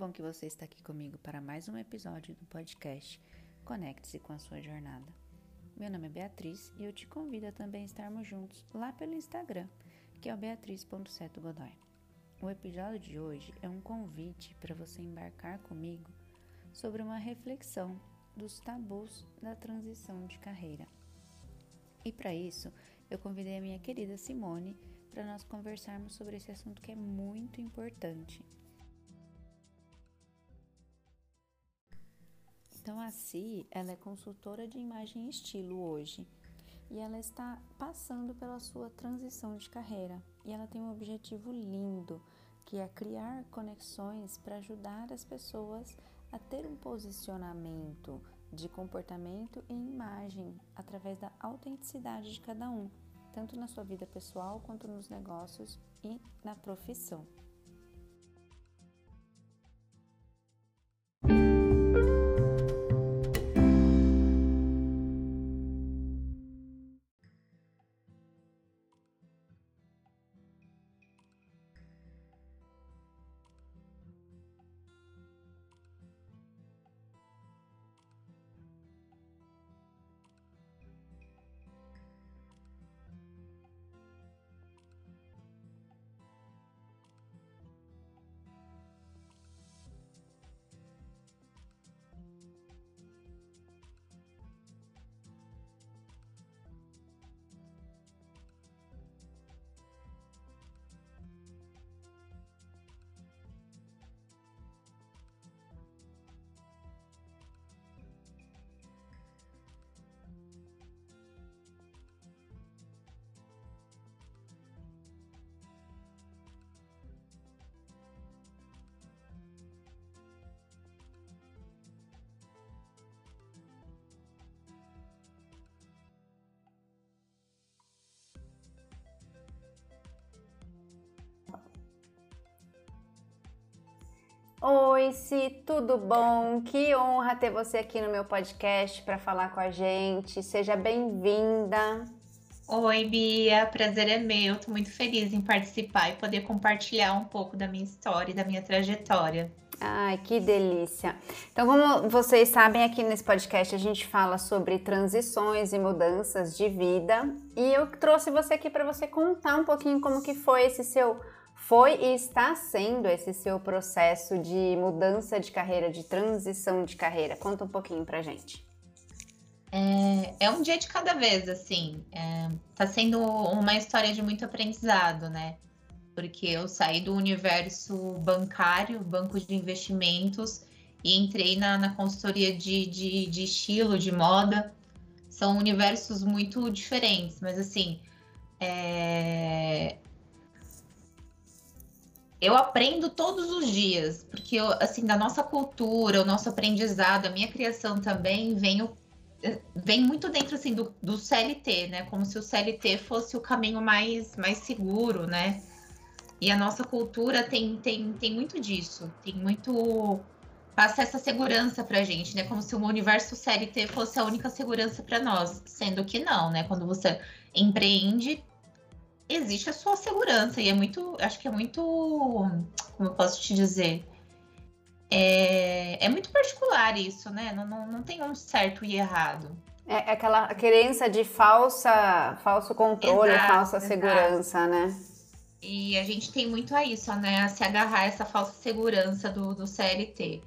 bom que você está aqui comigo para mais um episódio do podcast Conecte-se com a sua jornada. Meu nome é Beatriz e eu te convido a também estarmos juntos lá pelo Instagram, que é o beatriz.setogodoy. O episódio de hoje é um convite para você embarcar comigo sobre uma reflexão dos tabus da transição de carreira. E para isso, eu convidei a minha querida Simone para nós conversarmos sobre esse assunto que é muito importante. Então a Si, ela é consultora de imagem e estilo hoje e ela está passando pela sua transição de carreira e ela tem um objetivo lindo que é criar conexões para ajudar as pessoas a ter um posicionamento de comportamento e imagem através da autenticidade de cada um tanto na sua vida pessoal quanto nos negócios e na profissão. Oi, Si, tudo bom? Que honra ter você aqui no meu podcast para falar com a gente. Seja bem-vinda. Oi, Bia, prazer é meu. Estou muito feliz em participar e poder compartilhar um pouco da minha história e da minha trajetória. Ai, que delícia. Então, como vocês sabem, aqui nesse podcast a gente fala sobre transições e mudanças de vida. E eu trouxe você aqui para você contar um pouquinho como que foi esse seu foi e está sendo esse seu processo de mudança de carreira, de transição de carreira? Conta um pouquinho pra gente. É, é um dia de cada vez, assim. É, tá sendo uma história de muito aprendizado, né? Porque eu saí do universo bancário, banco de investimentos, e entrei na, na consultoria de, de, de estilo, de moda. São universos muito diferentes, mas assim, é, eu aprendo todos os dias, porque eu, assim, da nossa cultura, o nosso aprendizado, a minha criação também vem, vem muito dentro assim do, do CLT, né? Como se o CLT fosse o caminho mais, mais seguro, né? E a nossa cultura tem, tem, tem muito disso, tem muito passa essa segurança pra gente, né? Como se o universo CLT fosse a única segurança para nós, sendo que não, né? Quando você empreende, existe a sua segurança e é muito, acho que é muito, como eu posso te dizer, é, é muito particular isso, né? Não, não, não tem um certo e errado. É, é aquela crença de falsa, falso controle, exato, falsa exato. segurança, né? E a gente tem muito a isso, né? A se agarrar a essa falsa segurança do, do CLT.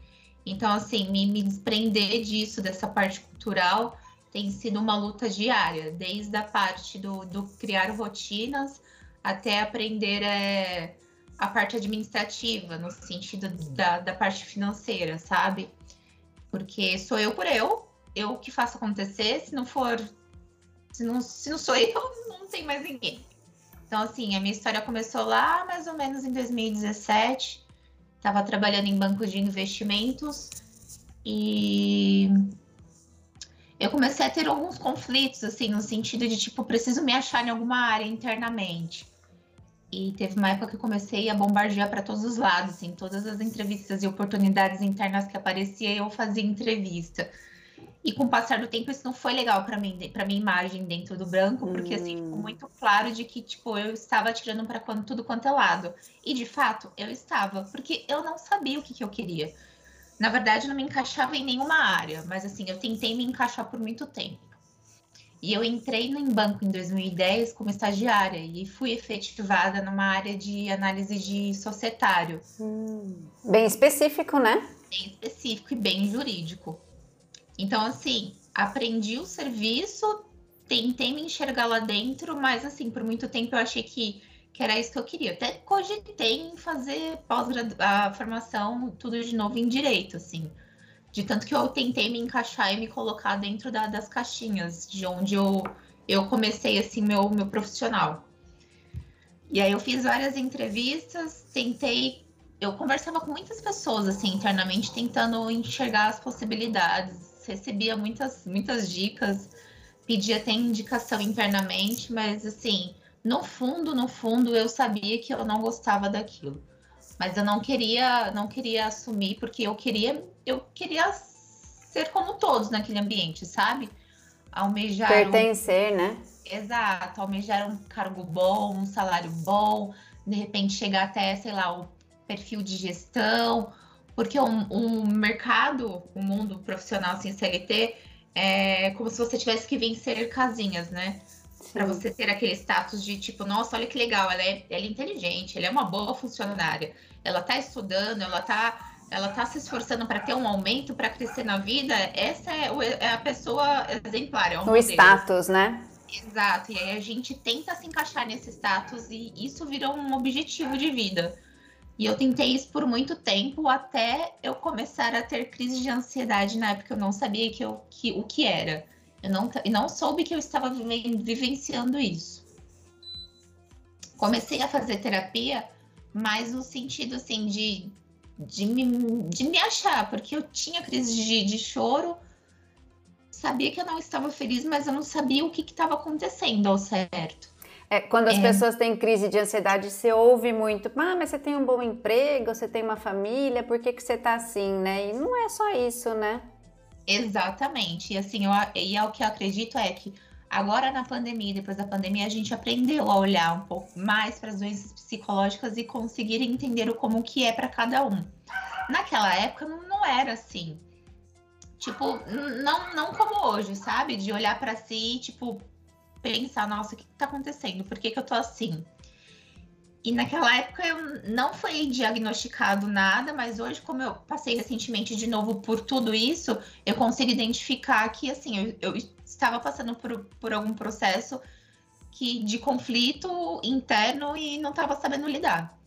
Então, assim, me, me desprender disso, dessa parte cultural, tem sido uma luta diária, desde a parte do, do criar rotinas até aprender é, a parte administrativa, no sentido da, da parte financeira, sabe? Porque sou eu por eu, eu que faço acontecer, se não for. Se não, se não sou eu, não tem mais ninguém. Então, assim, a minha história começou lá mais ou menos em 2017. Estava trabalhando em banco de investimentos e eu comecei a ter alguns conflitos, assim, no sentido de, tipo, preciso me achar em alguma área internamente. E teve uma época que eu comecei a bombardear para todos os lados, assim, todas as entrevistas e oportunidades internas que aparecia, eu fazia entrevista. E com o passar do tempo, isso não foi legal para mim, para minha imagem dentro do branco, porque assim, ficou hum. muito claro de que, tipo, eu estava atirando para tudo quanto é lado. E de fato, eu estava, porque eu não sabia o que, que eu queria. Na verdade, não me encaixava em nenhuma área, mas assim, eu tentei me encaixar por muito tempo. E eu entrei no banco em 2010 como estagiária e fui efetivada numa área de análise de societário. Hum, bem específico, né? Bem específico e bem jurídico. Então, assim, aprendi o serviço, tentei me enxergar lá dentro, mas, assim, por muito tempo eu achei que, que era isso que eu queria. Até cogitei em fazer a formação, tudo de novo em direito, assim. De tanto que eu tentei me encaixar e me colocar dentro da, das caixinhas, de onde eu, eu comecei, assim, meu, meu profissional. E aí eu fiz várias entrevistas, tentei eu conversava com muitas pessoas assim internamente tentando enxergar as possibilidades recebia muitas, muitas dicas, pedia até indicação internamente, mas assim, no fundo, no fundo, eu sabia que eu não gostava daquilo. Mas eu não queria, não queria assumir, porque eu queria, eu queria ser como todos naquele ambiente, sabe? Almejar. Pertencer, um... né? Exato, almejar um cargo bom, um salário bom, de repente chegar até, sei lá, o perfil de gestão, porque o um, um mercado, o um mundo profissional sem CLT, é como se você tivesse que vencer casinhas, né? Para você ter aquele status de tipo, nossa, olha que legal, ela é, ela é inteligente, ela é uma boa funcionária, ela está estudando, ela está ela tá se esforçando para ter um aumento, para crescer na vida, essa é, é a pessoa exemplar. É o modelo. status, né? Exato, e aí a gente tenta se encaixar nesse status e isso virou um objetivo de vida. E eu tentei isso por muito tempo até eu começar a ter crise de ansiedade na época eu não sabia que eu, que, o que era. Eu não, e não soube que eu estava vivenciando isso. Comecei a fazer terapia, mas no sentido assim de, de, me, de me achar, porque eu tinha crise de, de choro, sabia que eu não estava feliz, mas eu não sabia o que estava acontecendo ao certo. É, quando as é. pessoas têm crise de ansiedade, você ouve muito, ah, mas você tem um bom emprego, você tem uma família, por que, que você tá assim, né? E não é só isso, né? Exatamente. E assim, eu, e é o que eu acredito é que agora na pandemia, depois da pandemia, a gente aprendeu a olhar um pouco mais para as doenças psicológicas e conseguir entender o como que é para cada um. Naquela época não, não era assim. Tipo, não, não como hoje, sabe? De olhar para si, tipo, pensar, nossa, o que, está acontecendo? Por que, que eu tô assim? E naquela época eu não foi diagnosticado nada, mas hoje, como eu passei recentemente de novo por tudo isso, eu consigo identificar que assim, eu, eu estava passando por, por algum processo que de conflito interno e não estava sabendo lidar.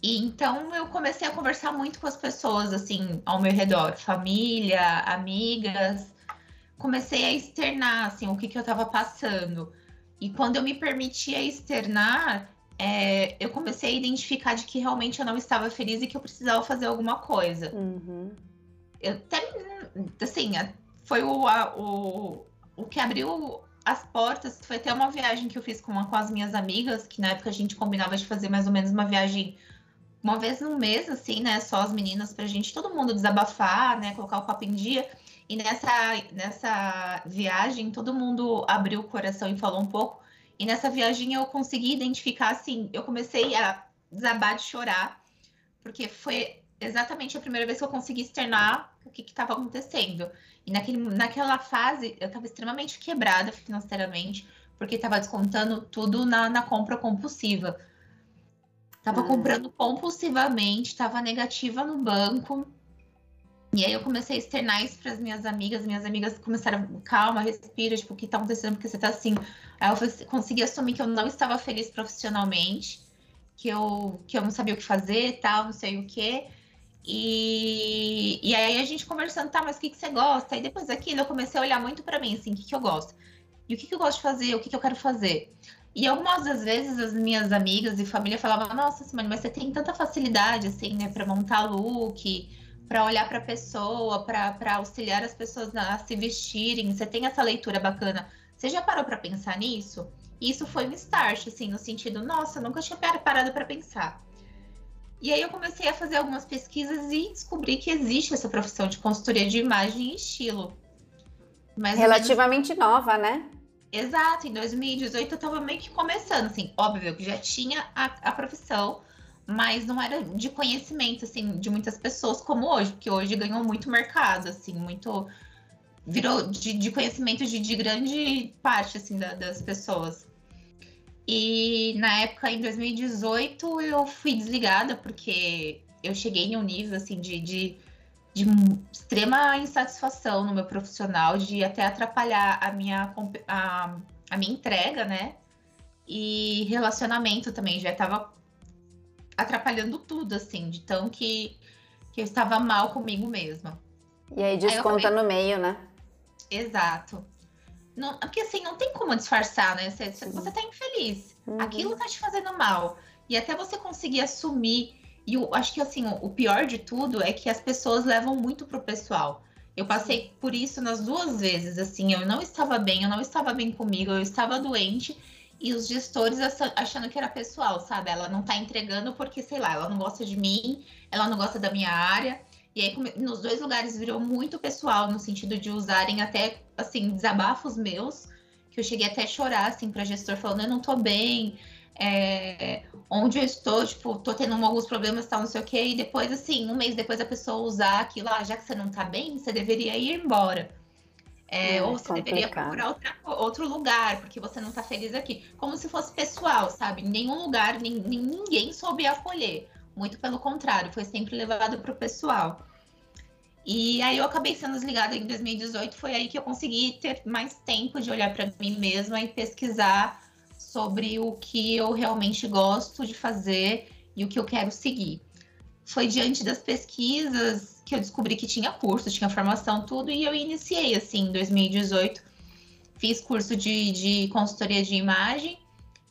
E então eu comecei a conversar muito com as pessoas assim ao meu redor, família, amigas, comecei a externar assim, o que, que eu estava passando. E quando eu me permitia externar, é, eu comecei a identificar de que realmente eu não estava feliz e que eu precisava fazer alguma coisa. Uhum. Eu até, assim, foi o, a, o, o que abriu as portas. Foi até uma viagem que eu fiz com, com as minhas amigas, que na época a gente combinava de fazer mais ou menos uma viagem uma vez no mês, assim, né? Só as meninas, pra gente, todo mundo desabafar, né? Colocar o papo em dia. E nessa, nessa viagem, todo mundo abriu o coração e falou um pouco. E nessa viagem eu consegui identificar, assim, eu comecei a desabar de chorar, porque foi exatamente a primeira vez que eu consegui externar o que estava acontecendo. E naquele, naquela fase, eu estava extremamente quebrada financeiramente, porque estava descontando tudo na, na compra compulsiva. Estava ah. comprando compulsivamente, estava negativa no banco. E aí eu comecei a externar isso para as minhas amigas, minhas amigas começaram, calma, respira, tipo, o que está acontecendo, porque você está assim. Aí eu consegui assumir que eu não estava feliz profissionalmente, que eu, que eu não sabia o que fazer, tal, não sei o quê. E, e aí a gente conversando, tá, mas o que, que você gosta? E depois daquilo eu comecei a olhar muito para mim, assim, o que, que eu gosto? E o que, que eu gosto de fazer? O que, que eu quero fazer? E algumas das vezes as minhas amigas e família falavam, nossa, Simone, mas você tem tanta facilidade, assim, né, para montar look, para olhar para a pessoa, para auxiliar as pessoas a se vestirem. Você tem essa leitura bacana. Você já parou para pensar nisso? Isso foi um start, assim, no sentido, nossa, nunca tinha parado para pensar. E aí eu comecei a fazer algumas pesquisas e descobri que existe essa profissão de consultoria de imagem e estilo. Mais Relativamente menos... nova, né? Exato, em 2018 eu estava meio que começando, assim, óbvio que já tinha a, a profissão, mas não era de conhecimento, assim, de muitas pessoas como hoje, porque hoje ganhou muito mercado, assim, muito. virou de, de conhecimento de, de, grande parte, assim, da, das pessoas. E na época, em 2018, eu fui desligada, porque eu cheguei em um nível, assim, de, de, de extrema insatisfação no meu profissional, de até atrapalhar a minha, a, a minha entrega, né? E relacionamento também, já estava atrapalhando tudo, assim, de tão que, que eu estava mal comigo mesma. E aí desconta aí no meio, né? Exato. Não, porque assim, não tem como disfarçar, né? Você, você tá infeliz. Uhum. Aquilo tá te fazendo mal. E até você conseguir assumir. E eu acho que assim, o, o pior de tudo é que as pessoas levam muito pro pessoal. Eu passei por isso nas duas vezes, assim, eu não estava bem, eu não estava bem comigo, eu estava doente e os gestores achando que era pessoal, sabe? Ela não tá entregando porque, sei lá, ela não gosta de mim, ela não gosta da minha área. E aí, nos dois lugares virou muito pessoal, no sentido de usarem até, assim, desabafos meus, que eu cheguei até a chorar, assim, pra gestor, falando, eu não tô bem, é, onde eu estou, tipo, tô tendo alguns problemas, tal, não sei o quê. E depois, assim, um mês depois a pessoa usar aquilo, ah, já que você não tá bem, você deveria ir embora. É, é, ou você complicado. deveria procurar outra, outro lugar, porque você não está feliz aqui. Como se fosse pessoal, sabe? Nenhum lugar, nem, ninguém soube acolher. Muito pelo contrário, foi sempre levado para o pessoal. E aí eu acabei sendo desligada em 2018, foi aí que eu consegui ter mais tempo de olhar para mim mesma e pesquisar sobre o que eu realmente gosto de fazer e o que eu quero seguir. Foi diante das pesquisas que eu descobri que tinha curso, tinha formação, tudo, e eu iniciei, assim, em 2018. Fiz curso de, de consultoria de imagem,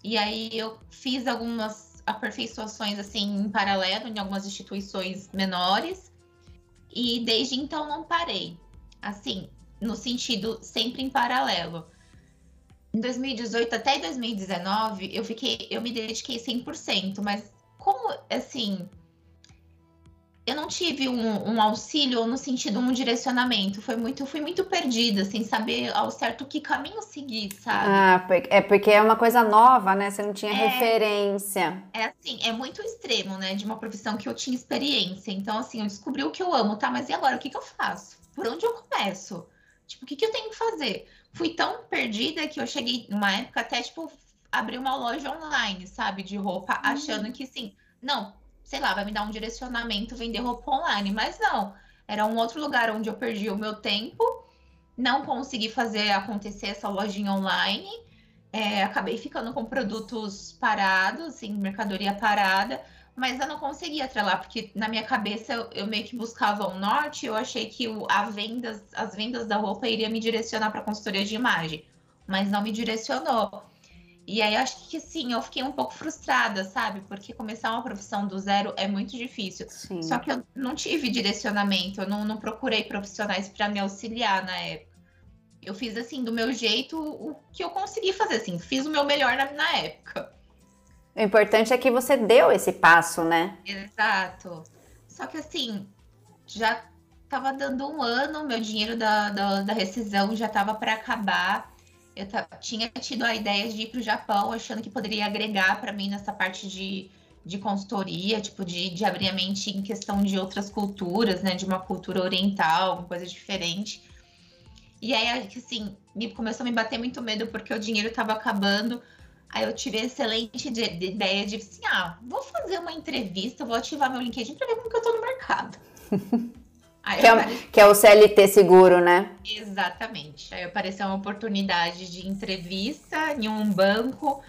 e aí eu fiz algumas aperfeiçoações, assim, em paralelo, em algumas instituições menores, e desde então não parei. Assim, no sentido sempre em paralelo. Em 2018 até 2019, eu fiquei, eu me dediquei 100%, mas como assim, eu não tive um, um, auxílio no sentido um direcionamento. Foi muito, fui muito perdida, sem saber ao certo que caminho seguir, sabe? Ah, é porque é uma coisa nova, né? Você não tinha é, referência. É assim, é muito extremo, né? De uma profissão que eu tinha experiência. Então, assim, eu descobri o que eu amo, tá? Mas e agora? O que, que eu faço? Por onde eu começo? Tipo, o que, que eu tenho que fazer? Fui tão perdida que eu cheguei, numa época, até, tipo, abrir uma loja online, sabe? De roupa, hum. achando que, sim, não, sei lá, vai me dar um direcionamento vender roupa online. Mas não, era um outro lugar onde eu perdi o meu tempo, não consegui fazer acontecer essa lojinha online. É, acabei ficando com produtos parados, assim, mercadoria parada, mas eu não conseguia atrelar, porque na minha cabeça eu, eu meio que buscava o um norte, eu achei que o, a vendas, as vendas da roupa iria me direcionar para consultoria de imagem, mas não me direcionou. E aí acho que sim, eu fiquei um pouco frustrada, sabe? Porque começar uma profissão do zero é muito difícil. Sim. Só que eu não tive direcionamento, eu não, não procurei profissionais para me auxiliar na época. Eu fiz assim, do meu jeito, o que eu consegui fazer, assim, fiz o meu melhor na, na época. O importante é que você deu esse passo, né? Exato. Só que assim, já tava dando um ano, meu dinheiro da, da, da rescisão já tava para acabar eu tinha tido a ideia de ir para o Japão, achando que poderia agregar para mim nessa parte de, de consultoria, tipo, de, de abrir a mente em questão de outras culturas, né? De uma cultura oriental, uma coisa diferente. E aí, assim, me, começou a me bater muito medo porque o dinheiro estava acabando. Aí eu tive a excelente de, de ideia de assim, ah, vou fazer uma entrevista, vou ativar meu LinkedIn para ver como que eu tô no mercado. que, é, que, é, o CLT seguro, né? Exatamente. Aí apareceu uma oportunidade de entrevista em um banco.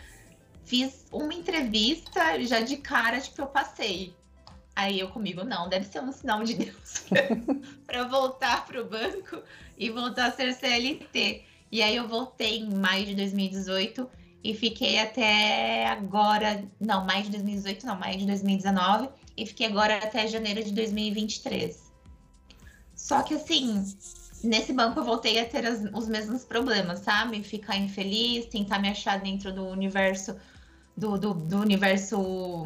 Fiz uma entrevista já de cara, tipo, eu passei. Aí eu comigo, não, deve ser um sinal de Deus para voltar para o banco e voltar a ser CLT. E aí eu voltei em maio de 2018 e fiquei até agora, não, maio de 2018, não, maio de 2019 e fiquei agora até janeiro de 2023. Só que assim, nesse banco eu voltei a ter as, os mesmos problemas, sabe? Ficar infeliz, tentar me achar dentro do universo do, do, do universo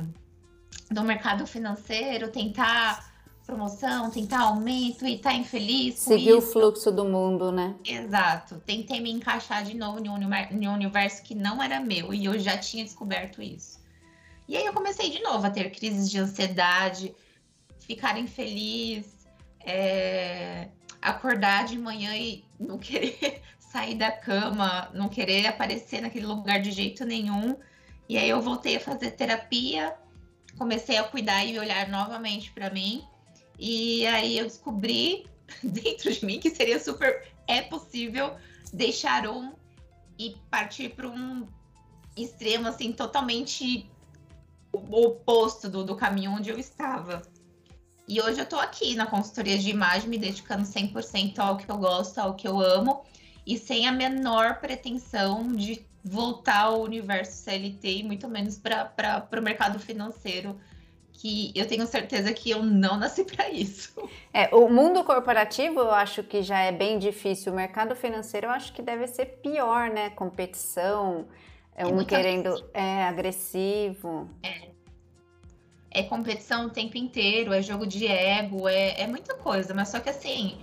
do mercado financeiro, tentar promoção, tentar aumento e estar tá infeliz. Seguir o fluxo do mundo, né? Exato. Tentei me encaixar de novo em um universo que não era meu e eu já tinha descoberto isso. E aí eu comecei de novo a ter crises de ansiedade, ficar infeliz, é, acordar de manhã e não querer sair da cama, não querer aparecer naquele lugar de jeito nenhum. E aí eu voltei a fazer terapia, comecei a cuidar e olhar novamente para mim. E aí eu descobri dentro de mim que seria super é possível deixar um e partir para um extremo assim totalmente oposto do, do caminho onde eu estava. E hoje eu estou aqui na consultoria de imagem, me dedicando 100% ao que eu gosto, ao que eu amo, e sem a menor pretensão de voltar ao universo CLT e muito menos para o mercado financeiro, que eu tenho certeza que eu não nasci para isso. É, o mundo corporativo eu acho que já é bem difícil, o mercado financeiro eu acho que deve ser pior, né? Competição, é, é um querendo. É agressivo. É. É competição o tempo inteiro, é jogo de ego, é, é muita coisa, mas só que assim.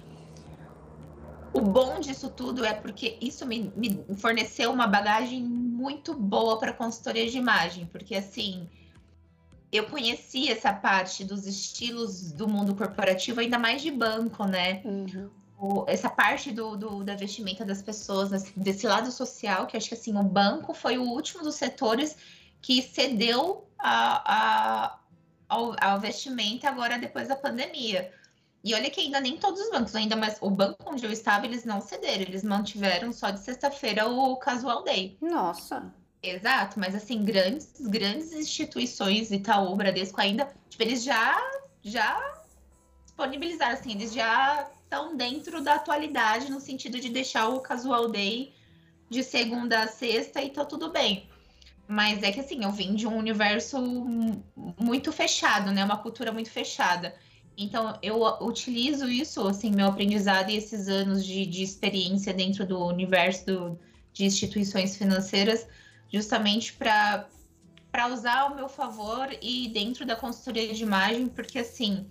O bom disso tudo é porque isso me, me forneceu uma bagagem muito boa para consultoria de imagem, porque assim eu conheci essa parte dos estilos do mundo corporativo, ainda mais de banco, né? Uhum o, essa parte do, do, da vestimenta das pessoas, desse lado social, que acho que assim, o banco foi o último dos setores que cedeu a, a, ao, ao vestimenta agora depois da pandemia. E olha que ainda nem todos os bancos, ainda mais o banco onde eu estava, eles não cederam, eles mantiveram só de sexta-feira o casual day. Nossa. Exato, mas assim, grandes, grandes instituições, Itaú, Bradesco ainda, tipo, eles já já disponibilizaram assim, eles já estão dentro da atualidade, no sentido de deixar o casual day de segunda a sexta e tá tudo bem. Mas é que assim, eu vim de um universo muito fechado, né? Uma cultura muito fechada. Então, eu utilizo isso, assim, meu aprendizado e esses anos de, de experiência dentro do universo do, de instituições financeiras, justamente para usar ao meu favor e dentro da consultoria de imagem, porque assim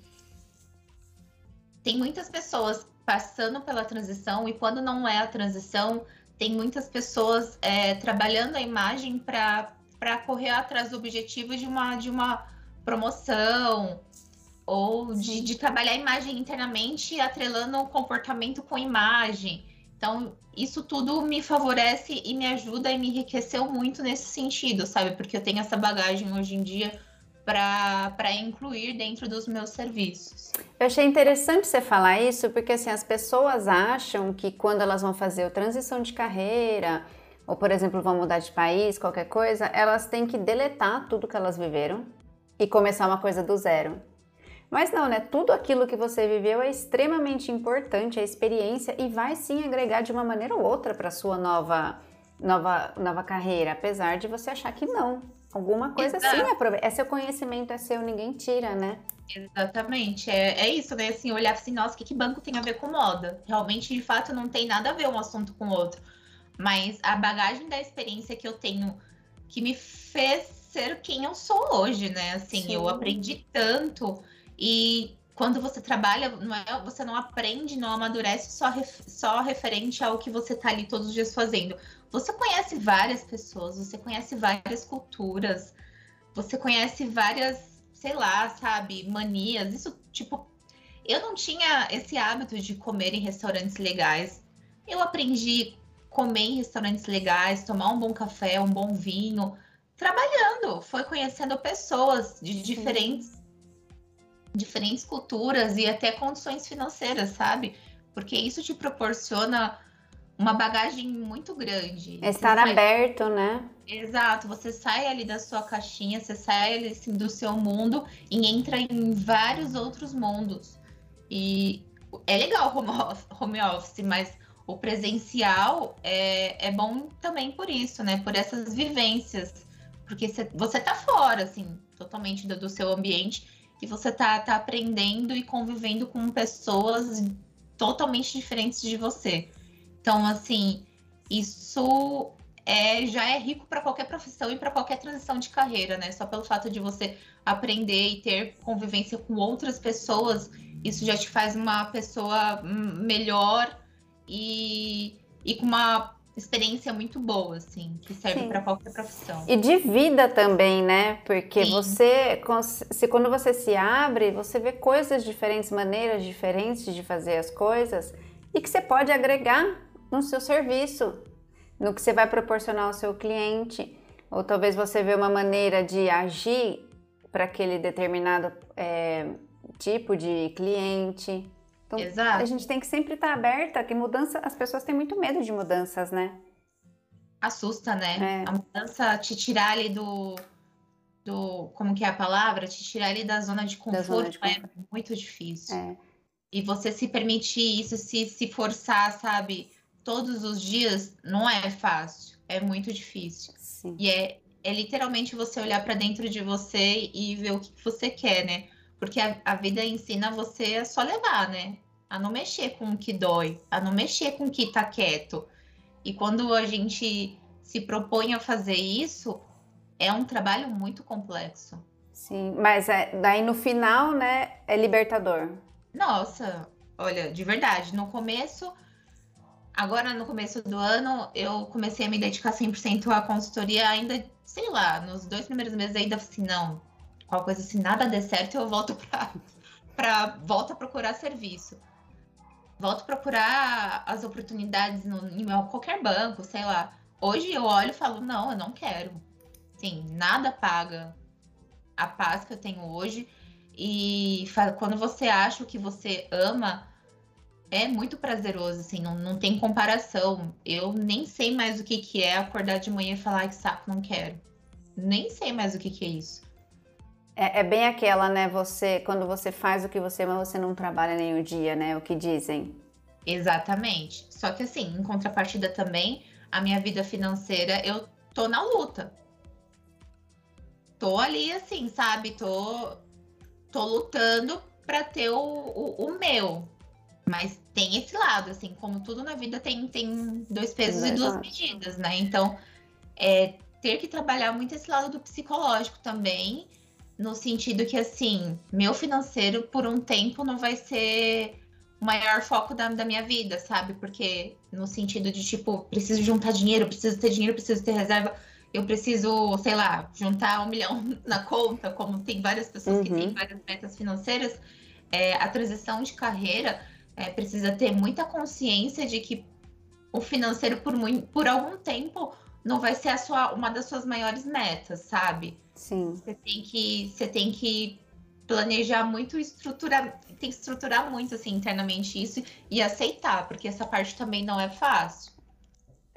tem muitas pessoas passando pela transição e quando não é a transição, tem muitas pessoas é, trabalhando a imagem para correr atrás do objetivo de uma, de uma promoção ou de, de trabalhar a imagem internamente atrelando o comportamento com imagem. Então, isso tudo me favorece e me ajuda e me enriqueceu muito nesse sentido, sabe? Porque eu tenho essa bagagem hoje em dia para incluir dentro dos meus serviços. Eu achei interessante você falar isso, porque assim, as pessoas acham que quando elas vão fazer a transição de carreira, ou por exemplo, vão mudar de país, qualquer coisa, elas têm que deletar tudo que elas viveram e começar uma coisa do zero. Mas não, né? Tudo aquilo que você viveu é extremamente importante, a experiência, e vai sim agregar de uma maneira ou outra para sua nova, nova, nova carreira, apesar de você achar que não. Alguma coisa Exato. sim aproveita. É seu conhecimento, é seu, ninguém tira, né? Exatamente. É, é isso, né? Assim, olhar assim, nossa, o que, que banco tem a ver com moda? Realmente, de fato, não tem nada a ver um assunto com o outro. Mas a bagagem da experiência que eu tenho que me fez ser quem eu sou hoje, né? Assim, sim. eu aprendi tanto e quando você trabalha, não é, você não aprende, não amadurece só, ref, só referente ao que você tá ali todos os dias fazendo. Você conhece várias pessoas, você conhece várias culturas, você conhece várias, sei lá, sabe, manias. Isso, tipo, eu não tinha esse hábito de comer em restaurantes legais. Eu aprendi comer em restaurantes legais, tomar um bom café, um bom vinho, trabalhando. Foi conhecendo pessoas de diferentes diferentes culturas e até condições financeiras, sabe? Porque isso te proporciona uma bagagem muito grande. É estar sai... aberto, né? Exato, você sai ali da sua caixinha, você sai ali assim, do seu mundo e entra em vários outros mundos. E é legal home office, home office mas o presencial é, é bom também por isso, né? Por essas vivências. Porque você, você tá fora, assim, totalmente do, do seu ambiente e você tá, tá aprendendo e convivendo com pessoas totalmente diferentes de você. Então, assim, isso é, já é rico para qualquer profissão e para qualquer transição de carreira, né? Só pelo fato de você aprender e ter convivência com outras pessoas, isso já te faz uma pessoa melhor e, e com uma experiência muito boa, assim, que serve para qualquer profissão. E de vida também, né? Porque Sim. você, se quando você se abre, você vê coisas diferentes, maneiras diferentes de fazer as coisas e que você pode agregar no seu serviço, no que você vai proporcionar ao seu cliente. Ou talvez você vê uma maneira de agir para aquele determinado é, tipo de cliente. Então, Exato. a gente tem que sempre estar aberta, que mudança, as pessoas têm muito medo de mudanças, né? Assusta, né? É. A mudança te tirar ali do, do. Como que é a palavra? Te tirar ali da zona de conforto, zona de conforto. é muito difícil. É. E você se permitir isso, se, se forçar, sabe, todos os dias, não é fácil. É muito difícil. Sim. E é, é literalmente você olhar para dentro de você e ver o que você quer, né? Porque a, a, vida ensina você a só levar, né? A não mexer com o que dói, a não mexer com o que tá quieto. E quando a gente se propõe a fazer isso, é um trabalho muito complexo. Sim, mas é, daí no final, né, é libertador. Nossa, olha, de verdade, no começo, agora no começo do ano, eu comecei a me dedicar 100% à consultoria ainda, sei lá, nos dois primeiros meses ainda assim, não, qualquer coisa, se nada der certo, eu volto para volto a procurar serviço. Volto a procurar as oportunidades no, em qualquer banco, sei lá. Hoje eu olho e falo, não, eu não quero. Sim, nada paga a paz que eu tenho hoje. E quando você acha o que você ama, é muito prazeroso, assim, não, não tem comparação. Eu nem sei mais o que, que é acordar de manhã e falar que saco, não quero. Nem sei mais o que, que é isso. É, é, bem aquela, né? Você, quando você faz o que você ama, você não trabalha nem o dia, né? O que dizem. Exatamente. Só que assim, em contrapartida também, a minha vida financeira, eu tô na luta. Tô ali, assim, sabe? Tô, tô lutando para ter o, o, o, meu. Mas tem esse lado, assim, como tudo na vida tem, tem dois pesos Exato. e duas medidas, né? Então, é, ter que trabalhar muito esse lado do psicológico também no sentido que, assim, meu financeiro por um tempo não vai ser o maior foco da, da minha vida, sabe? Porque no sentido de, tipo, preciso juntar dinheiro, preciso ter dinheiro, preciso ter reserva, eu preciso, sei lá, juntar um milhão na conta, como tem várias pessoas uhum. que têm uhum. várias metas financeiras, é, a transição de carreira é, precisa ter muita consciência de que o financeiro, por, muito, por algum tempo, não vai ser a sua, uma das suas maiores metas, sabe? Sim. Você tem que, você tem que planejar muito, estruturar, tem que estruturar muito assim internamente isso e aceitar, porque essa parte também não é fácil.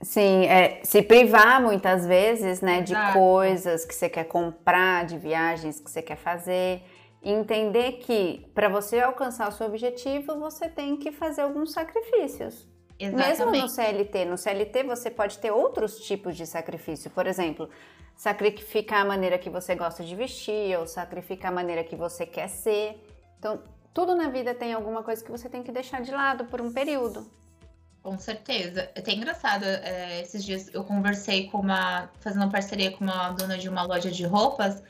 Sim, é, se privar muitas vezes, né, Exato. de coisas que você quer comprar, de viagens que você quer fazer, entender que para você alcançar o seu objetivo, você tem que fazer alguns sacrifícios. Exatamente. Mesmo no CLT, no CLT você pode ter outros tipos de sacrifício. Por exemplo, sacrificar a maneira que você gosta de vestir ou sacrificar a maneira que você quer ser. Então, tudo na vida tem alguma coisa que você tem que deixar de lado por um período. Com certeza. É até engraçado, é, esses dias eu conversei com uma, fazendo uma parceria com uma dona de uma loja de roupas,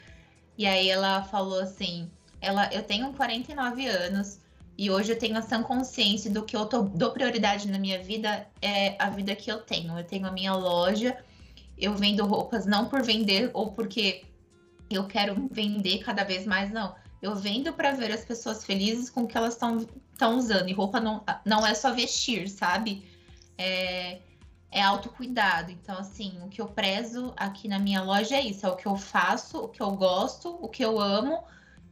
e aí ela falou assim, ela, eu tenho 49 anos, e hoje eu tenho essa consciência do que eu tô, dou prioridade na minha vida é a vida que eu tenho. Eu tenho a minha loja, eu vendo roupas não por vender ou porque eu quero vender cada vez mais, não. Eu vendo para ver as pessoas felizes com o que elas estão usando. E roupa não, não é só vestir, sabe? É, é autocuidado. Então, assim, o que eu prezo aqui na minha loja é isso: é o que eu faço, o que eu gosto, o que eu amo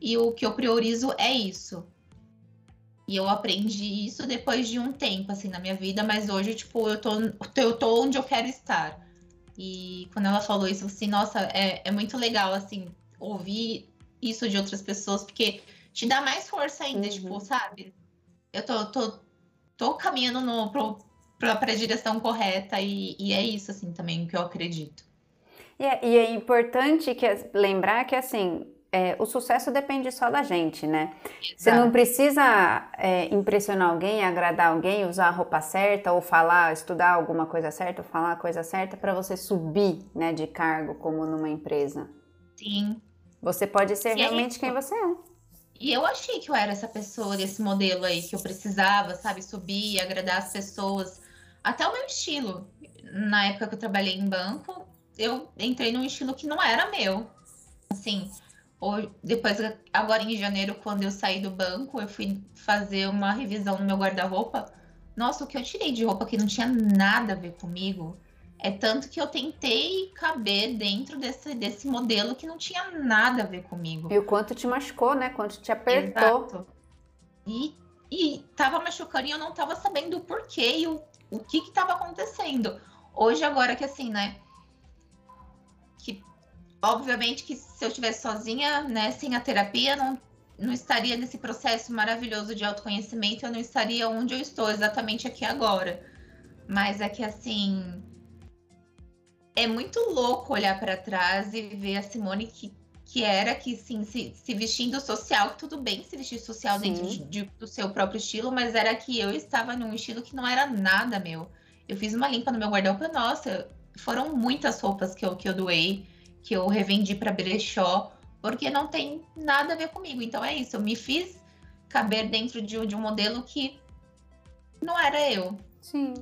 e o que eu priorizo é isso. E eu aprendi isso depois de um tempo, assim, na minha vida, mas hoje, tipo, eu tô, eu tô onde eu quero estar. E quando ela falou isso, assim, nossa, é, é muito legal, assim, ouvir isso de outras pessoas, porque te dá mais força ainda, uhum. tipo, sabe? Eu tô, tô, tô caminhando no, pro, pra, pra direção correta e, e é isso, assim, também que eu acredito. E é, e é importante que, lembrar que, assim, é, o sucesso depende só da gente, né? Você não precisa é, impressionar alguém, agradar alguém, usar a roupa certa ou falar, estudar alguma coisa certa ou falar a coisa certa para você subir, né, de cargo como numa empresa. Sim. Você pode ser Sim, realmente quem você é. E eu achei que eu era essa pessoa, desse modelo aí, que eu precisava, sabe, subir, agradar as pessoas. Até o meu estilo. Na época que eu trabalhei em banco, eu entrei num estilo que não era meu. Assim, depois, agora em janeiro, quando eu saí do banco, eu fui fazer uma revisão no meu guarda-roupa. Nossa, o que eu tirei de roupa que não tinha nada a ver comigo. É tanto que eu tentei caber dentro desse, desse modelo que não tinha nada a ver comigo. E o quanto te machucou, né? Quanto te apertou. Exato. E, e tava machucando e eu não tava sabendo o porquê e o, o que que tava acontecendo. Hoje, agora que assim, né? Obviamente que se eu estivesse sozinha, né, sem a terapia, não, não estaria nesse processo maravilhoso de autoconhecimento, eu não estaria onde eu estou exatamente aqui agora. Mas é que assim é muito louco olhar para trás e ver a Simone que, que era que sim se, se vestindo social, tudo bem se vestir social sim. dentro de, de, do seu próprio estilo, mas era que eu estava num estilo que não era nada meu. Eu fiz uma limpa no meu guarda-roupa, nossa, foram muitas roupas que eu, que eu doei que eu revendi para brechó, porque não tem nada a ver comigo. Então é isso, eu me fiz caber dentro de, de um modelo que não era eu. Sim.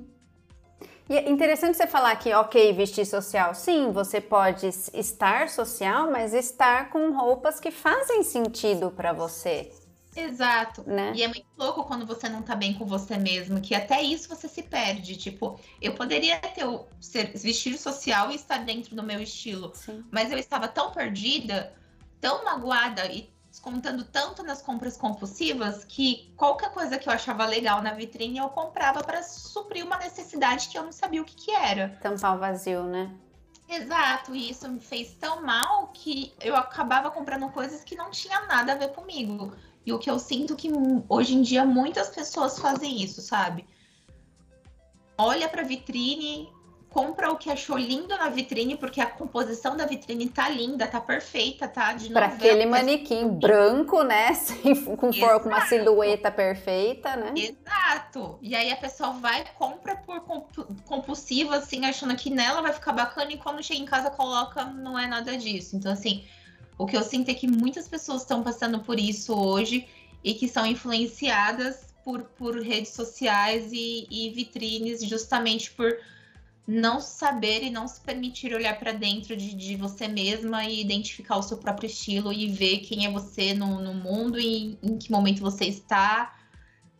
E é interessante você falar que, ok, vestir social. Sim, você pode estar social, mas estar com roupas que fazem sentido para você. Exato. Né? E é muito louco quando você não tá bem com você mesmo, que até isso você se perde. Tipo, eu poderia ter o ser, vestir social e estar dentro do meu estilo, Sim. mas eu estava tão perdida, tão magoada e descontando tanto nas compras compulsivas que qualquer coisa que eu achava legal na vitrine eu comprava para suprir uma necessidade que eu não sabia o que, que era. Tampar o vazio, né? Exato, e isso me fez tão mal que eu acabava comprando coisas que não tinha nada a ver comigo. E o que eu sinto que hoje em dia muitas pessoas fazem isso, sabe? Olha para vitrine, compra o que achou lindo na vitrine, porque a composição da vitrine tá linda, tá perfeita, tá? De para aquele manequim branco, né? com, for, com uma silhueta perfeita, né? Exato. E aí a pessoa vai compra por compulsiva, assim, achando que nela vai ficar bacana, e quando chega em casa coloca, não é nada disso. Então, assim, o que eu sinto é que muitas pessoas estão passando por isso hoje e que são influenciadas por, por redes sociais e, e vitrines justamente por não saber e não se permitir olhar para dentro de, de, você mesma e identificar o seu próprio estilo e ver quem é você no, no mundo e em que momento você está.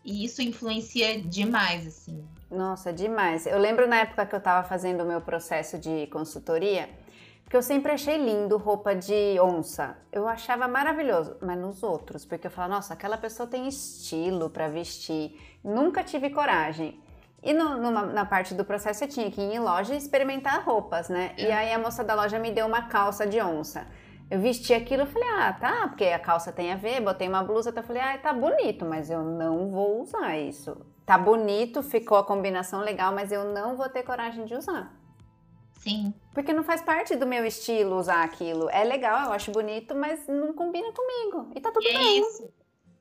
E isso influencia demais, assim. Nossa, demais. Eu lembro na época que eu estava fazendo o meu processo de consultoria, porque eu sempre achei lindo roupa de onça. Eu achava maravilhoso, mas nos outros, porque eu falava, nossa, aquela pessoa tem estilo para vestir. Nunca tive coragem. E no, numa, na parte do processo eu tinha que ir em loja e experimentar roupas, né? É. E aí a moça da loja me deu uma calça de onça. Eu vesti aquilo e falei, ah, tá, porque a calça tem a ver, botei uma blusa, então eu falei, ah, tá bonito, mas eu não vou usar isso. Tá bonito, ficou a combinação legal, mas eu não vou ter coragem de usar. Sim. Porque não faz parte do meu estilo usar aquilo. É legal, eu acho bonito, mas não combina comigo. E tá tudo e é bem. É isso.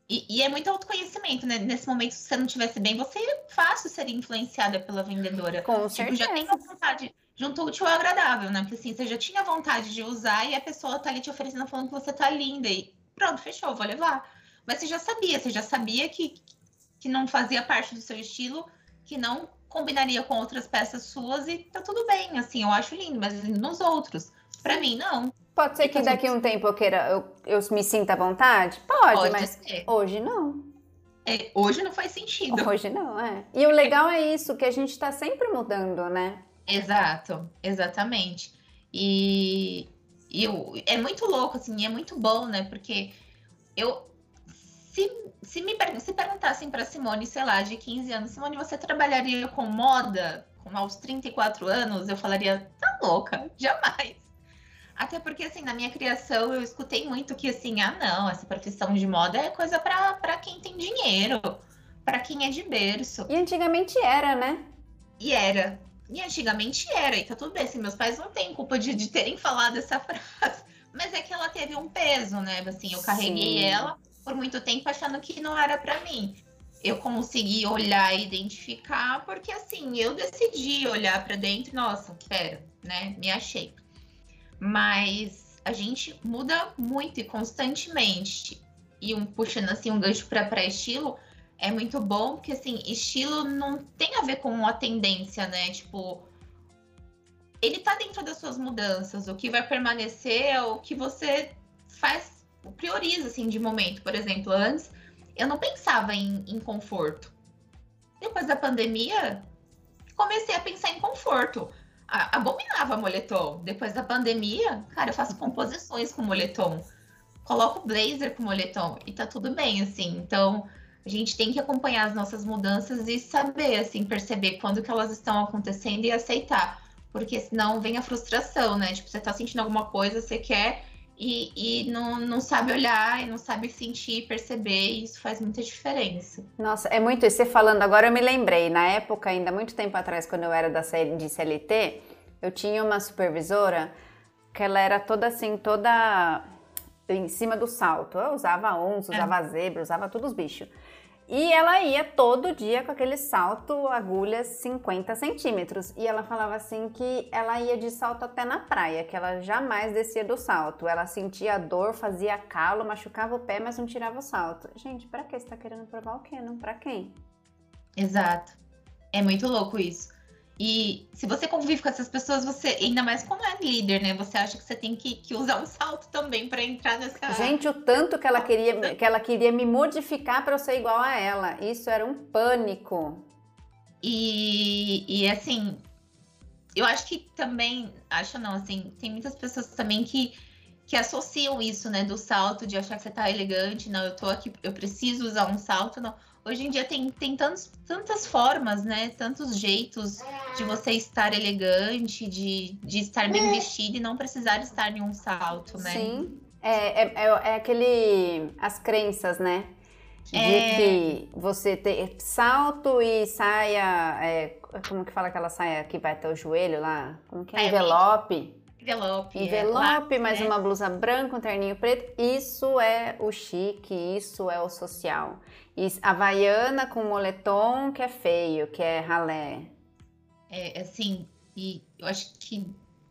E, e, é muito autoconhecimento, né? Nesse momento, se você não tivesse bem, você é fácil ser influenciada pela vendedora. Com tipo, certeza. já tem a vontade. Junto útil ao agradável, né? Porque assim, você já tinha vontade de usar e a pessoa tá ali te oferecendo falando que você tá linda. E pronto, fechou, vou levar. Mas você já sabia, você já sabia que, que não fazia parte do seu estilo, que não combinaria com outras peças suas e tá tudo bem, assim, eu acho lindo, mas nos outros, para mim, não. Pode ser que daqui a um tempo eu queira, eu, eu me sinta à vontade? Pode, Pode mas ser. hoje não. É, hoje não faz sentido. Hoje não, é. E o legal é isso, que a gente tá sempre mudando, né? Exato, exatamente. E, e eu, é muito louco, assim, é muito bom, né? Porque eu, se, se me se perguntassem para Simone, sei lá, de 15 anos, Simone, você trabalharia com moda com aos 34 anos? Eu falaria, tá louca, jamais. Até porque, assim, na minha criação, eu escutei muito que, assim, ah, não, essa profissão de moda é coisa para quem tem dinheiro, para quem é de berço. E antigamente era, né? E era. E antigamente era, e tá tudo bem, assim, meus pais não têm culpa de, de terem falado essa frase. mas é que ela teve um peso, né? Assim, eu carreguei Sim. ela por muito tempo achando que não era para mim. Eu consegui olhar e identificar, porque assim, eu decidi olhar para dentro, nossa, pera, né? Me achei. Mas a gente muda muito e constantemente. E um puxando assim um gancho para pré-estilo, é muito bom, porque assim, estilo não tem a ver com a tendência, né? Tipo, ele tá dentro das suas mudanças. O que vai permanecer é o que você faz, prioriza assim de momento. Por exemplo, antes eu não pensava em, em conforto. Depois da pandemia, comecei a pensar em conforto. Abominava moletom. Depois da pandemia, cara, eu faço composições com moletom. Coloco blazer com moletom e tá tudo bem, assim. Então, a gente tem que acompanhar as nossas mudanças e saber, assim, perceber quando que elas estão acontecendo e aceitar. Porque senão vem a frustração, né? Tipo, você tá sentindo alguma coisa, você quer e, e não, não sabe olhar, e não sabe sentir, perceber, e isso faz muita diferença. Nossa, é muito isso. Você falando agora, eu me lembrei, na época, ainda muito tempo atrás, quando eu era da série de CLT, eu tinha uma supervisora que ela era toda assim, toda em cima do salto. Eu usava onça, usava é. zebra, usava todos os bichos. E ela ia todo dia com aquele salto, agulhas 50 centímetros. E ela falava assim que ela ia de salto até na praia, que ela jamais descia do salto. Ela sentia dor, fazia calo, machucava o pé, mas não tirava o salto. Gente, pra que você tá querendo provar o quê? Não? Pra quem? Exato. É muito louco isso. E se você convive com essas pessoas, você, ainda mais como é líder, né? Você acha que você tem que, que usar um salto também para entrar nessa. Gente, o tanto que ela queria, que ela queria me modificar para eu ser igual a ela. Isso era um pânico. E, e assim, eu acho que também, acho não, assim, tem muitas pessoas também que, que associam isso, né, do salto, de achar que você tá elegante, não, eu tô aqui, eu preciso usar um salto, não hoje em dia tem, tem tantos, tantas formas, né? Tantos jeitos de você estar elegante, de, de estar bem vestido e não precisar estar em um salto, né? Sim. É, é, é, é aquele. As crenças, né? De é... que você tem salto e saia. É, como que fala aquela saia que vai até o joelho lá? Como que é? é envelope. Envelope. É. Mais né? uma blusa branca, um terninho preto. Isso é o chique, isso é o social. E havaiana com moletom que é feio, que é ralé. É, assim, e eu acho que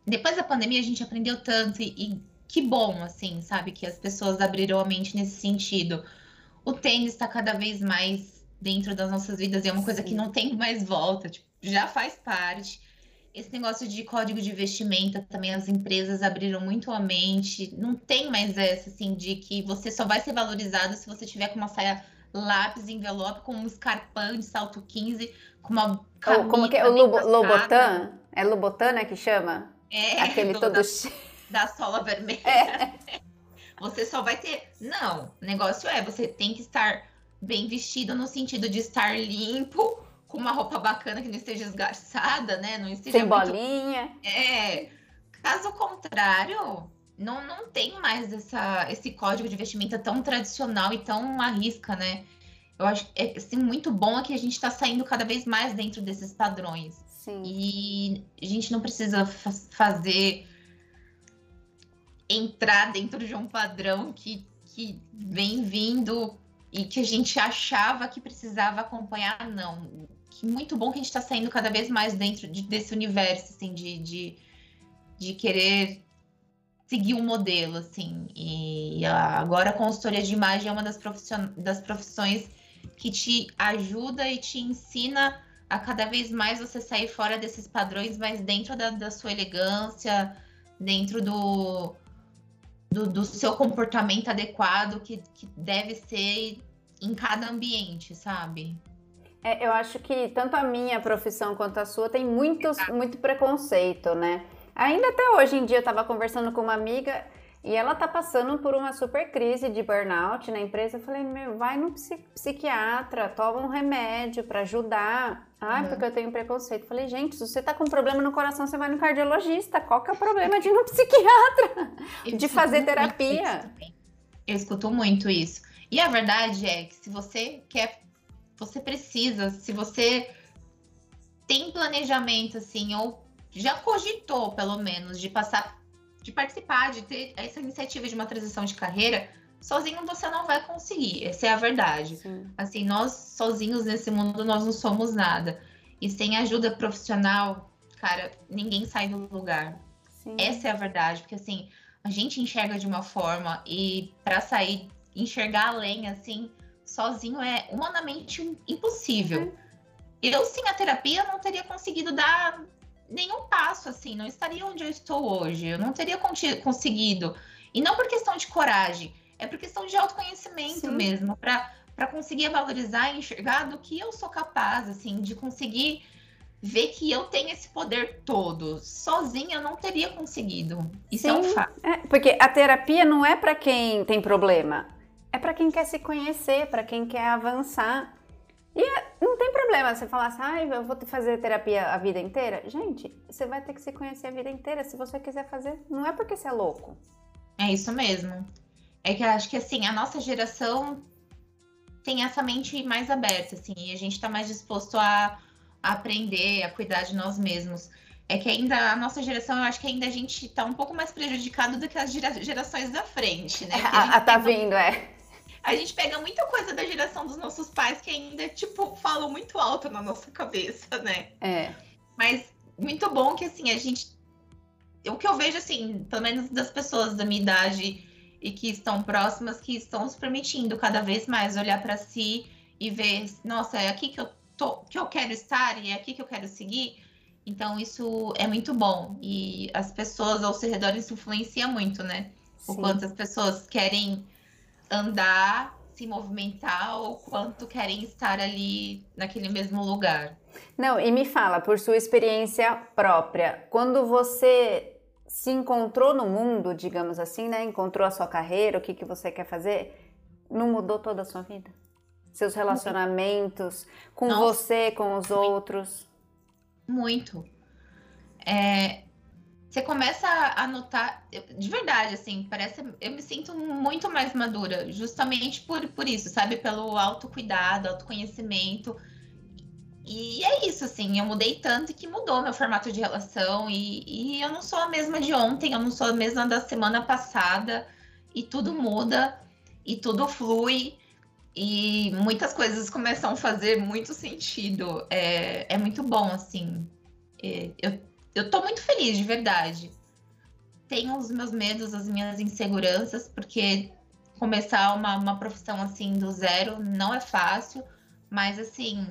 depois da pandemia a gente aprendeu tanto e, e que bom, assim, sabe? Que as pessoas abriram a mente nesse sentido. O tênis está cada vez mais dentro das nossas vidas e é uma coisa que não tem mais volta, tipo, já faz parte. Esse negócio de código de vestimenta também as empresas abriram muito a mente. Não tem mais essa, assim, de que você só vai ser valorizado se você tiver com uma saia lápis, envelope, com um escarpão de salto 15, com uma camisa Como que é? O Lobo, Lobotan? É Lobotan, né, que chama? É. Aquele todo... Da, da sola vermelha. É. Você só vai ter... Não, o negócio é, você tem que estar bem vestido no sentido de estar limpo, com uma roupa bacana que não esteja esgarçada, né? Não esteja Sem muito... bolinha. É. Caso contrário, não, não tem mais essa, esse código de vestimenta tão tradicional e tão arrisca, né? Eu acho é assim, muito bom é que a gente está saindo cada vez mais dentro desses padrões. Sim. E a gente não precisa fazer entrar dentro de um padrão que, que vem vindo e que a gente achava que precisava acompanhar, não. Que muito bom que a gente está saindo cada vez mais dentro de, desse universo, assim, de, de, de querer seguir um modelo, assim. E agora a consultoria de imagem é uma das, das profissões que te ajuda e te ensina a cada vez mais você sair fora desses padrões, mas dentro da, da sua elegância, dentro do, do, do, seu comportamento adequado que, que deve ser em cada ambiente, sabe? É, eu acho que tanto a minha profissão quanto a sua tem muitos, muito preconceito, né? Ainda até hoje em dia eu estava conversando com uma amiga e ela tá passando por uma super crise de burnout na empresa. Eu falei, meu, vai no psiquiatra, toma um remédio para ajudar. Ai, uhum. porque eu tenho preconceito. Eu falei, gente, se você tá com problema no coração, você vai no cardiologista. Qual que é o problema de ir no psiquiatra? Eu de fazer terapia? Eu escuto muito isso. E a verdade é que se você quer, você precisa, se você tem planejamento assim, ou já cogitou, pelo menos, de passar de participar, de ter essa iniciativa de uma transição de carreira, sozinho você não vai conseguir. Essa é a verdade. Sim. Assim, nós sozinhos nesse mundo nós não somos nada. E sem ajuda profissional, cara, ninguém sai do lugar. Sim. Essa é a verdade, porque assim, a gente enxerga de uma forma e para sair, enxergar além assim, sozinho é humanamente impossível. Eu sem a terapia não teria conseguido dar nenhum passo assim, não estaria onde eu estou hoje. Eu não teria conseguido. E não por questão de coragem, é por questão de autoconhecimento Sim. mesmo, para conseguir valorizar e enxergar do que eu sou capaz, assim, de conseguir ver que eu tenho esse poder todo. Sozinha eu não teria conseguido. Isso Sim, é um fato. É, porque a terapia não é para quem tem problema, é para quem quer se conhecer, para quem quer avançar. E é, não tem problema você falar assim, ah, eu vou fazer terapia a vida inteira. Gente, você vai ter que se conhecer a vida inteira se você quiser fazer. Não é porque você é louco. É isso mesmo. É que eu acho que assim, a nossa geração tem essa mente mais aberta, assim, e a gente está mais disposto a, a, aprender, a cuidar de nós mesmos. É que ainda a nossa geração, eu acho que ainda a gente está um pouco mais prejudicado do que as gerações da frente, né? A, a, tá vindo, é. A gente pega muita coisa da geração dos nossos pais que ainda, tipo, falam muito alto na nossa cabeça, né? É. Mas muito bom que, assim, a gente. O que eu vejo, assim, pelo menos das pessoas da minha idade e que estão próximas, que estão se permitindo cada vez mais olhar para si e ver, nossa, é aqui que eu tô, que eu quero estar e é aqui que eu quero seguir. Então isso é muito bom e as pessoas ao seu redor isso influencia muito, né? Sim. O quanto as pessoas querem andar, se movimentar ou quanto querem estar ali naquele mesmo lugar. Não, e me fala, por sua experiência própria, quando você se encontrou no mundo, digamos assim, né? Encontrou a sua carreira, o que, que você quer fazer, não mudou toda a sua vida? Seus relacionamentos com Nossa. você, com os outros? Muito. É, você começa a notar, de verdade, assim, parece, eu me sinto muito mais madura, justamente por, por isso, sabe? Pelo autocuidado, autoconhecimento. E é isso, assim, eu mudei tanto que mudou meu formato de relação e, e eu não sou a mesma de ontem, eu não sou a mesma da semana passada e tudo muda e tudo flui e muitas coisas começam a fazer muito sentido. É, é muito bom, assim. É, eu, eu tô muito feliz, de verdade. Tenho os meus medos, as minhas inseguranças, porque começar uma, uma profissão assim do zero não é fácil, mas assim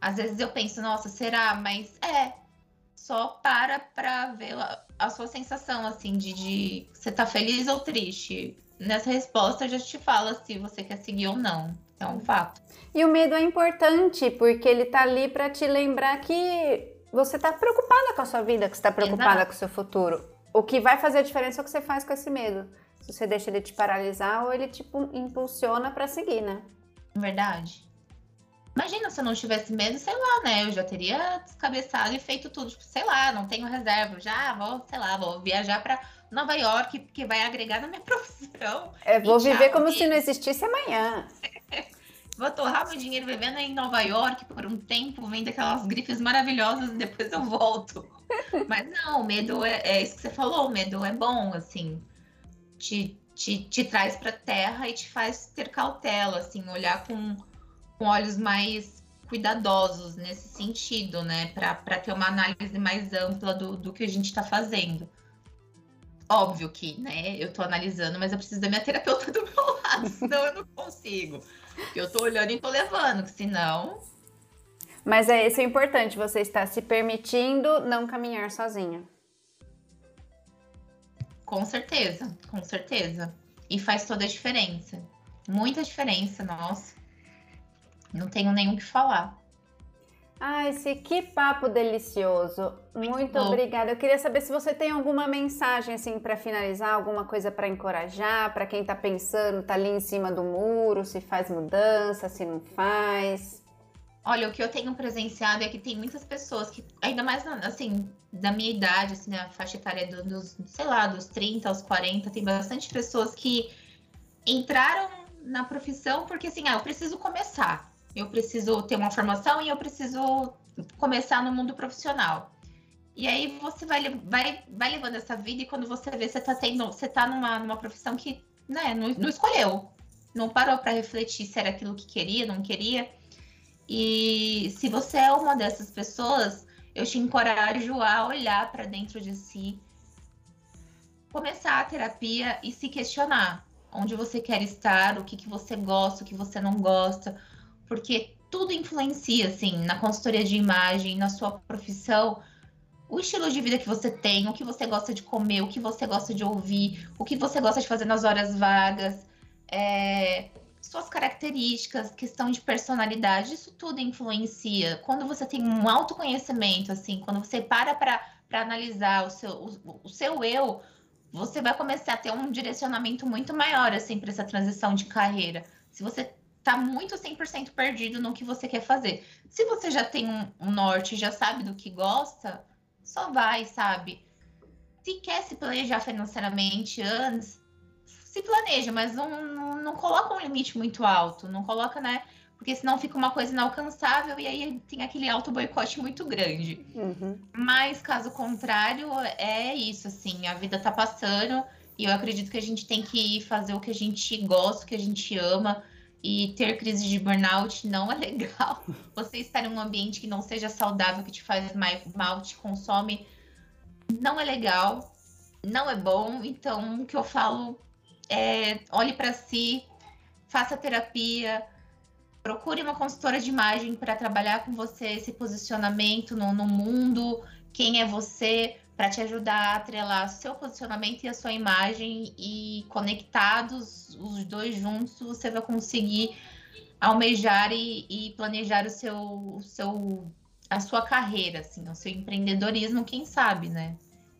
às vezes eu penso, nossa, será? Mas é, só para para ver a, a, sua sensação, assim, de, de você tá feliz ou triste. Nessa resposta já te fala se você quer seguir ou não. É um fato. E o medo é importante, porque ele tá ali para te lembrar que você tá preocupada com a sua vida, que você tá preocupada Exato. com o seu futuro. O que vai fazer a diferença é o que você faz com esse medo. Se você deixa ele te paralisar ou ele te impulsiona para seguir, né? Verdade. Imagina se eu não tivesse medo, sei lá, né? Eu já teria descabeçado e feito tudo. Tipo, sei lá, não tenho reserva. Já vou, sei lá, vou viajar para Nova York, que vai agregar na minha profissão. É, vou viver como se não existisse amanhã. vou torrar meu dinheiro vivendo em Nova York por um tempo, vendo aquelas grifes maravilhosas e depois eu volto. Mas não, o medo é, é isso que você falou, o medo é bom, assim. Te, te, te traz pra terra e te faz ter cautela, assim, olhar com com olhos mais cuidadosos nesse sentido, né? Para ter uma análise mais ampla do, do que a gente está fazendo. Óbvio que, né, eu estou analisando, mas eu preciso da minha terapeuta do meu lado, senão eu não consigo. Eu estou olhando e estou levando, senão. Mas é isso é importante, você está se permitindo não caminhar sozinha. Com certeza, com certeza. E faz toda a diferença. Muita diferença, nossa. Não tenho nem o que falar. Ai, esse que papo delicioso. Muito, Muito obrigada. Eu queria saber se você tem alguma mensagem assim para finalizar, alguma coisa para encorajar, para quem tá pensando, tá ali em cima do muro, se faz mudança, se não faz. Olha, o que eu tenho presenciado é que tem muitas pessoas que, ainda mais assim, da minha idade, assim, né, a faixa etária dos, sei lá, dos 30 aos 40, tem bastante pessoas que entraram na profissão porque assim, ah, eu preciso começar eu preciso ter uma formação e eu preciso começar no mundo profissional. E aí você vai, vai, vai levando essa vida e quando você vê, você tá tendo, você tá numa, numa profissão que né, não, não escolheu. Não parou para refletir se era aquilo que queria, não queria. E se você é uma dessas pessoas, eu te encorajo a olhar para dentro de si, começar a terapia e se questionar onde você quer estar, o que, que você gosta, o que você não gosta, porque tudo influencia, assim, na consultoria de imagem, na sua profissão, o estilo de vida que você tem, o que você gosta de comer, o que você gosta de ouvir, o que você gosta de fazer nas horas vagas, é, suas características, questão de personalidade, isso tudo influencia. Quando você tem um autoconhecimento, assim, quando você para para analisar o seu, o, o, seu eu, você vai começar a ter um direcionamento muito maior, assim, para essa transição de carreira. Se você tá muito 100% perdido no que você quer fazer. Se você já tem um, um norte, já sabe do que gosta, só vai, sabe? Se quer se planejar financeiramente antes, se planeja, mas não, não, não coloca um limite muito alto, não coloca, né? Porque senão fica uma coisa inalcançável e aí tem aquele auto boicote muito grande. Uhum. Mas caso contrário, é isso, assim, a vida tá passando e eu acredito que a gente tem que fazer o que a gente gosta, o que a gente ama. E ter crise de burnout não é legal. Você estar em um ambiente que não seja saudável, que te faz mal, te consome, não é legal, não é bom. Então, o que eu falo é, olhe para si, faça terapia, procure uma consultora de imagem para trabalhar com você esse posicionamento no, no mundo, quem é você, para te ajudar a atrelar seu posicionamento e a sua imagem e conectados, os dois juntos, você vai conseguir almejar e, e planejar o seu, o seu, a sua carreira, assim, o seu empreendedorismo, quem sabe, né?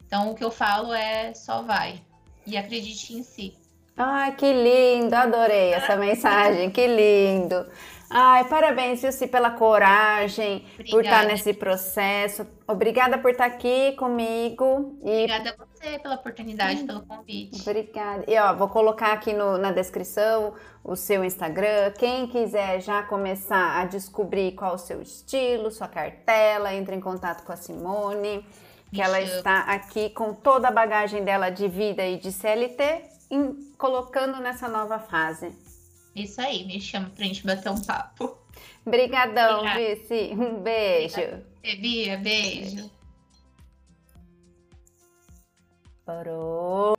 Então, o que eu falo é só vai e acredite em si. Ai, que lindo, adorei essa mensagem, que lindo. Ai, parabéns, Vilci, pela coragem, Obrigada. por estar nesse processo. Obrigada por estar aqui comigo. E... Obrigada a você pela oportunidade, pelo convite. Obrigada. E ó, vou colocar aqui no, na descrição o seu Instagram. Quem quiser já começar a descobrir qual o seu estilo, sua cartela, entre em contato com a Simone, que ela está aqui com toda a bagagem dela de vida e de CLT, em, colocando nessa nova fase. Isso aí, me chama pra gente bater um papo. Obrigadão, Vici. Um beijo. Bia, beijo. Parou.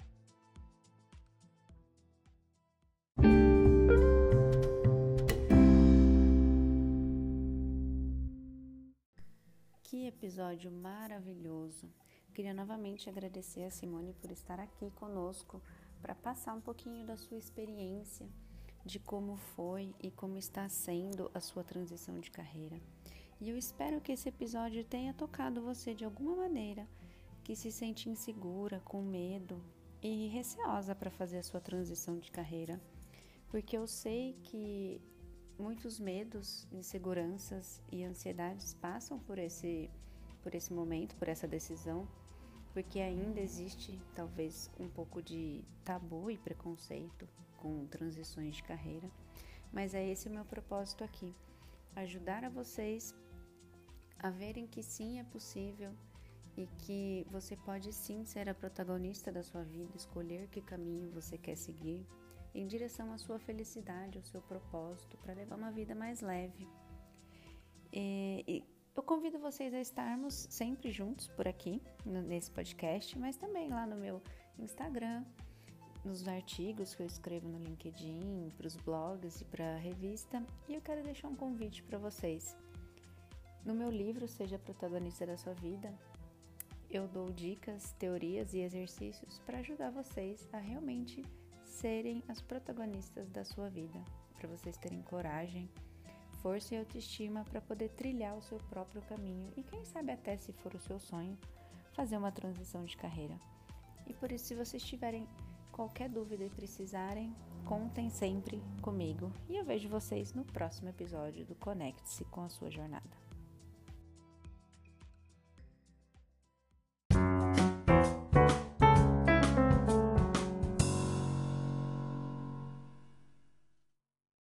Que episódio maravilhoso. Queria novamente agradecer a Simone por estar aqui conosco para passar um pouquinho da sua experiência de como foi e como está sendo a sua transição de carreira. E eu espero que esse episódio tenha tocado você de alguma maneira, que se sente insegura, com medo e receosa para fazer a sua transição de carreira, porque eu sei que muitos medos, inseguranças e ansiedades passam por esse por esse momento, por essa decisão, porque ainda existe talvez um pouco de tabu e preconceito com transições de carreira, mas é esse o meu propósito aqui: ajudar a vocês a verem que sim é possível e que você pode sim ser a protagonista da sua vida, escolher que caminho você quer seguir em direção à sua felicidade, ao seu propósito, para levar uma vida mais leve. E, e eu convido vocês a estarmos sempre juntos por aqui, nesse podcast, mas também lá no meu Instagram, nos artigos que eu escrevo no LinkedIn, para os blogs e para a revista. E eu quero deixar um convite para vocês. No meu livro Seja Protagonista da Sua Vida, eu dou dicas, teorias e exercícios para ajudar vocês a realmente serem as protagonistas da sua vida, para vocês terem coragem, força e autoestima para poder trilhar o seu próprio caminho e quem sabe até se for o seu sonho, fazer uma transição de carreira. E por isso, se vocês tiverem qualquer dúvida e precisarem, contem sempre comigo. E eu vejo vocês no próximo episódio do Conecte-se com a sua jornada.